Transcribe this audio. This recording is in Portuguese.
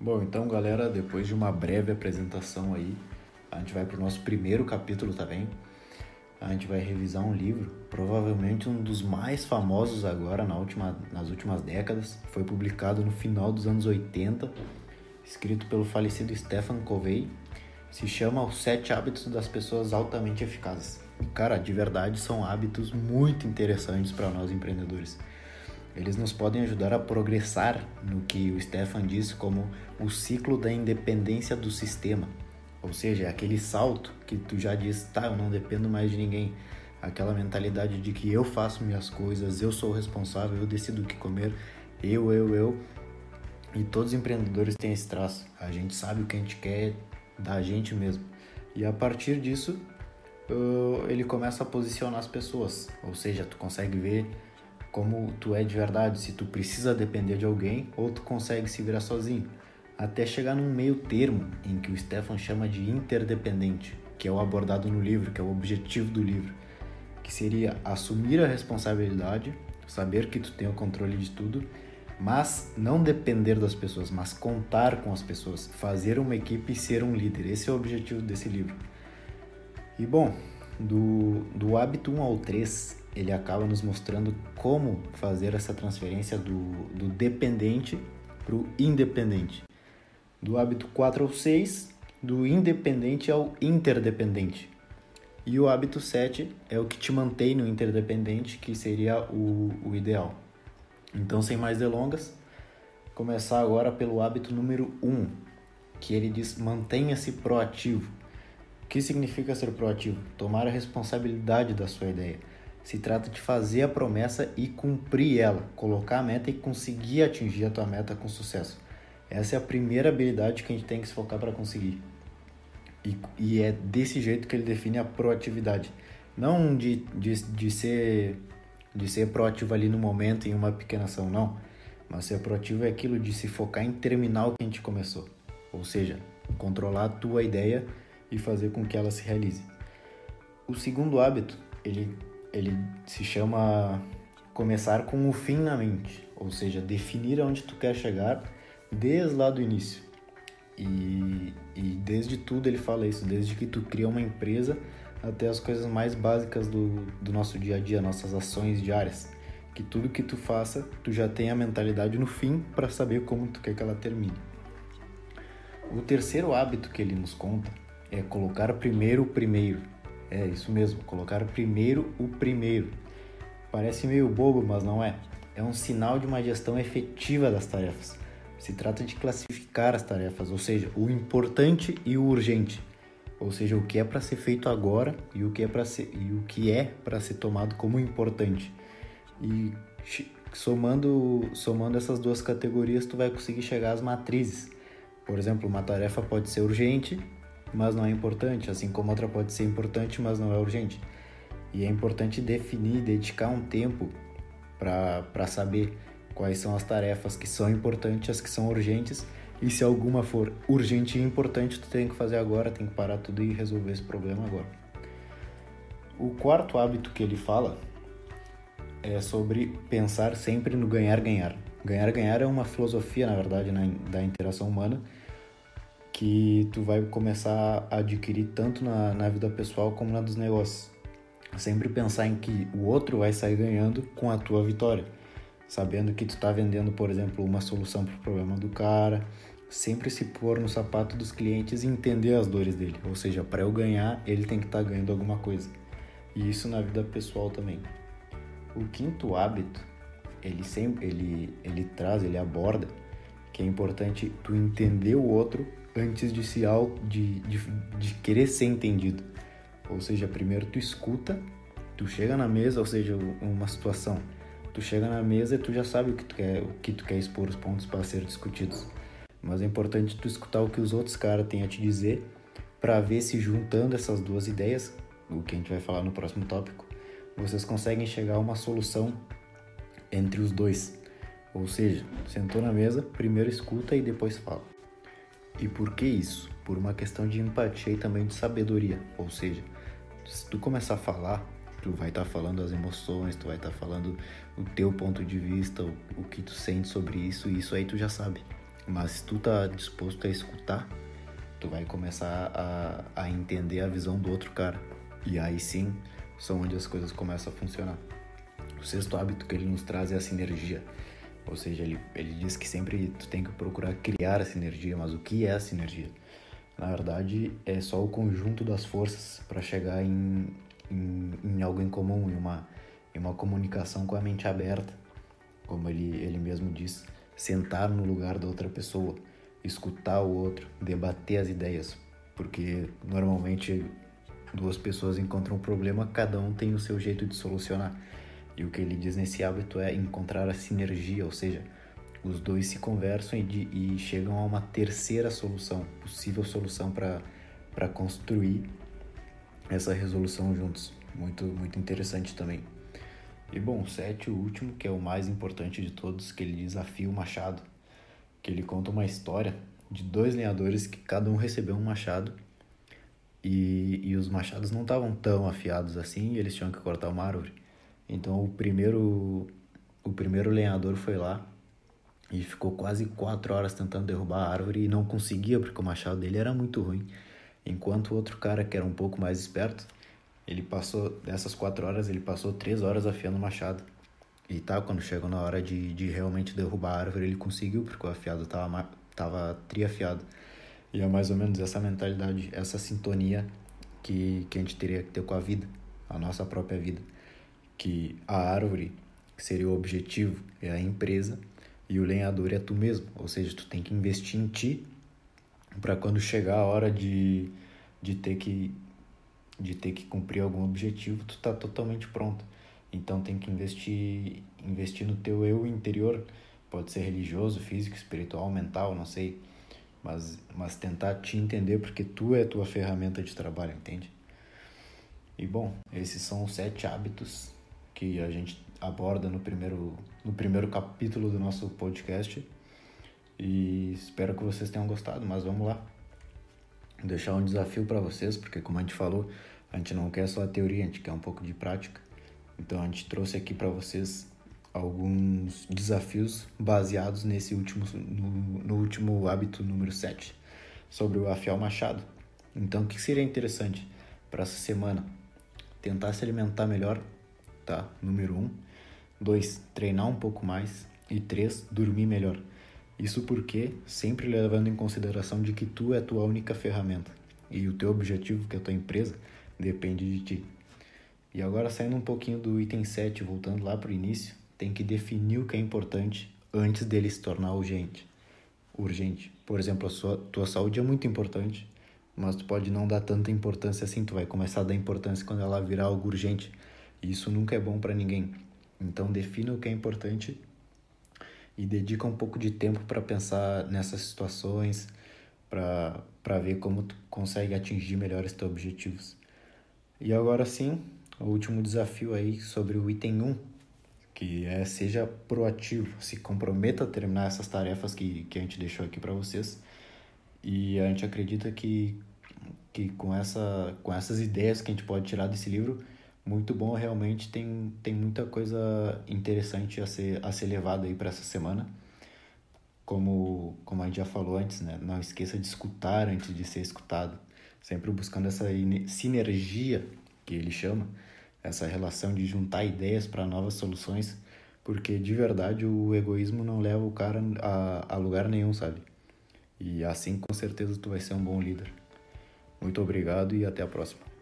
Bom, então galera, depois de uma breve apresentação aí, a gente vai para o nosso primeiro capítulo também. A gente vai revisar um livro, provavelmente um dos mais famosos agora na última, nas últimas décadas. Foi publicado no final dos anos 80, escrito pelo falecido Stephen Covey. Se chama Os Sete Hábitos das Pessoas Altamente Eficazes. Cara, de verdade são hábitos muito interessantes para nós empreendedores. Eles nos podem ajudar a progressar no que o Stefan disse como o ciclo da independência do sistema. Ou seja, é aquele salto que tu já disse, tá, eu não dependo mais de ninguém. Aquela mentalidade de que eu faço minhas coisas, eu sou responsável, eu decido o que comer, eu, eu, eu. E todos os empreendedores têm esse traço. A gente sabe o que a gente quer da gente mesmo. E a partir disso, ele começa a posicionar as pessoas. Ou seja, tu consegue ver como tu é de verdade, se tu precisa depender de alguém ou tu consegue se virar sozinho, até chegar num meio termo em que o Stefan chama de interdependente, que é o abordado no livro, que é o objetivo do livro, que seria assumir a responsabilidade, saber que tu tem o controle de tudo, mas não depender das pessoas, mas contar com as pessoas, fazer uma equipe e ser um líder. Esse é o objetivo desse livro. E bom, do, do hábito 1 ao 3, ele acaba nos mostrando como fazer essa transferência do, do dependente para o independente. Do hábito 4 ao 6, do independente ao interdependente. E o hábito 7 é o que te mantém no interdependente, que seria o, o ideal. Então, sem mais delongas, começar agora pelo hábito número 1, que ele diz mantenha-se proativo. O que significa ser proativo? Tomar a responsabilidade da sua ideia se trata de fazer a promessa e cumprir ela, colocar a meta e conseguir atingir a tua meta com sucesso. Essa é a primeira habilidade que a gente tem que se focar para conseguir. E, e, é desse jeito que ele define a proatividade. Não de, de, de, ser, de ser proativo ali no momento em uma pequena ação, não. Mas ser proativo é aquilo de se focar em terminar o que a gente começou. Ou seja, controlar a tua ideia e fazer com que ela se realize. O segundo hábito, ele ele se chama começar com o fim na mente, ou seja, definir aonde tu quer chegar desde lá do início. E, e desde tudo ele fala isso, desde que tu cria uma empresa até as coisas mais básicas do, do nosso dia a dia, nossas ações diárias. Que tudo que tu faça, tu já tem a mentalidade no fim para saber como tu quer que ela termine. O terceiro hábito que ele nos conta é colocar primeiro o primeiro. É isso mesmo, colocar primeiro o primeiro. Parece meio bobo, mas não é. É um sinal de uma gestão efetiva das tarefas. Se trata de classificar as tarefas, ou seja, o importante e o urgente. Ou seja, o que é para ser feito agora e o que é para ser e o que é para ser tomado como importante. E somando somando essas duas categorias, tu vai conseguir chegar às matrizes. Por exemplo, uma tarefa pode ser urgente mas não é importante, assim como outra pode ser importante, mas não é urgente. E é importante definir, dedicar um tempo para saber quais são as tarefas que são importantes, as que são urgentes, e se alguma for urgente e importante, tu tem que fazer agora, tem que parar tudo e resolver esse problema agora. O quarto hábito que ele fala é sobre pensar sempre no ganhar-ganhar. Ganhar-ganhar é uma filosofia, na verdade, na, da interação humana, que tu vai começar a adquirir tanto na, na vida pessoal como na dos negócios. Sempre pensar em que o outro vai sair ganhando com a tua vitória, sabendo que tu está vendendo, por exemplo, uma solução para o problema do cara, sempre se pôr no sapato dos clientes e entender as dores dele. Ou seja, para eu ganhar, ele tem que estar tá ganhando alguma coisa. E isso na vida pessoal também. O quinto hábito, ele sempre ele ele traz, ele aborda que é importante tu entender o outro antes de se de, de, de querer ser entendido. Ou seja, primeiro tu escuta, tu chega na mesa, ou seja, uma situação, tu chega na mesa e tu já sabe o que tu quer, o que tu quer expor os pontos para ser discutidos. Mas é importante tu escutar o que os outros caras têm a te dizer para ver se juntando essas duas ideias, o que a gente vai falar no próximo tópico, vocês conseguem chegar a uma solução entre os dois. Ou seja, sentou na mesa, primeiro escuta e depois fala. E por que isso? Por uma questão de empatia e também de sabedoria. Ou seja, se tu começar a falar, tu vai estar tá falando as emoções, tu vai estar tá falando o teu ponto de vista, o, o, que tu sente sobre isso, e isso aí tu já sabe. Mas se tu tá disposto a escutar, tu vai começar a, a entender a visão do outro cara. E aí sim, são onde as coisas começam a funcionar. O sexto hábito que ele nos traz é a sinergia. Ou seja, ele, ele diz que sempre tu tem que procurar criar a sinergia, mas o que é a sinergia? Na verdade, é só o conjunto das forças para chegar em, em, em, algo em comum, em uma, em uma comunicação com a mente aberta, como ele, ele mesmo diz, sentar no lugar da outra pessoa, escutar o outro, debater as ideias, porque normalmente duas pessoas encontram um problema, cada um tem o seu jeito de solucionar. E o que ele diz nesse hábito é encontrar a sinergia, ou seja, os dois se conversam e, de, e chegam a uma terceira solução, possível solução para construir essa resolução juntos. Muito, muito interessante também. E bom, sete, o último, que é o mais importante de todos, que ele desafia o machado, que ele conta uma história de dois lenhadores que cada um recebeu um machado e, e os machados não estavam tão afiados assim e eles tinham que cortar uma árvore. Então o primeiro, o primeiro lenhador foi lá e ficou quase quatro horas tentando derrubar a árvore e não conseguia porque o machado dele era muito ruim. Enquanto o outro cara, que era um pouco mais esperto, ele passou, dessas quatro horas, ele passou três horas afiando o machado. E tá, quando chegou na hora de, de realmente derrubar a árvore, ele conseguiu, porque o afiado tava, tava triafiado. E é mais ou menos essa mentalidade, essa sintonia que, que a gente teria que ter com a vida, a nossa própria vida. Que a árvore seria o objetivo, é a empresa, e o lenhador é tu mesmo. Ou seja, tu tem que investir em ti para quando chegar a hora de, de ter que de ter que cumprir algum objetivo, tu tá totalmente pronto. Então tem que investir investir no teu eu interior, pode ser religioso, físico, espiritual, mental, não sei mas, mas tentar te entender porque tu é a tua ferramenta de trabalho, entende? E bom, esses são os sete hábitos que a gente aborda no primeiro, no primeiro capítulo do nosso podcast. E espero que vocês tenham gostado, mas vamos lá. Vou deixar um desafio para vocês, porque como a gente falou, a gente não quer só a teoria, a gente quer um pouco de prática. Então a gente trouxe aqui para vocês alguns desafios baseados nesse último no, no, último hábito número 7 sobre o afiar o machado. Então, o que seria interessante para essa semana? Tentar se alimentar melhor, tá? Número 1. Um. 2. Treinar um pouco mais. E 3. Dormir melhor. Isso porque sempre levando em consideração de que tu é a tua única ferramenta e o teu objetivo, que é a tua empresa, depende de ti. E agora saindo um pouquinho do item 7, voltando lá para o início, tem que definir o que é importante antes dele se tornar urgente. Urgente. Por exemplo, a sua tua saúde é muito importante, mas tu pode não dar tanta importância assim, tu vai começar a dar importância quando ela virar algo urgente. Isso nunca é bom para ninguém. Então defina o que é importante e dedica um pouco de tempo para pensar nessas situações, para ver como tu consegue atingir melhor os teus objetivos. E agora sim, o último desafio aí sobre o item 1, que é seja proativo, se comprometa a terminar essas tarefas que, que a gente deixou aqui para vocês. E a gente acredita que, que com, essa, com essas ideias que a gente pode tirar desse livro, muito bom, realmente tem, tem muita coisa interessante a ser, a ser levada aí para essa semana. Como, como a gente já falou antes, né? não esqueça de escutar antes de ser escutado, sempre buscando essa sinergia que ele chama, essa relação de juntar ideias para novas soluções, porque de verdade o egoísmo não leva o cara a, a lugar nenhum, sabe? E assim com certeza tu vai ser um bom líder. Muito obrigado e até a próxima.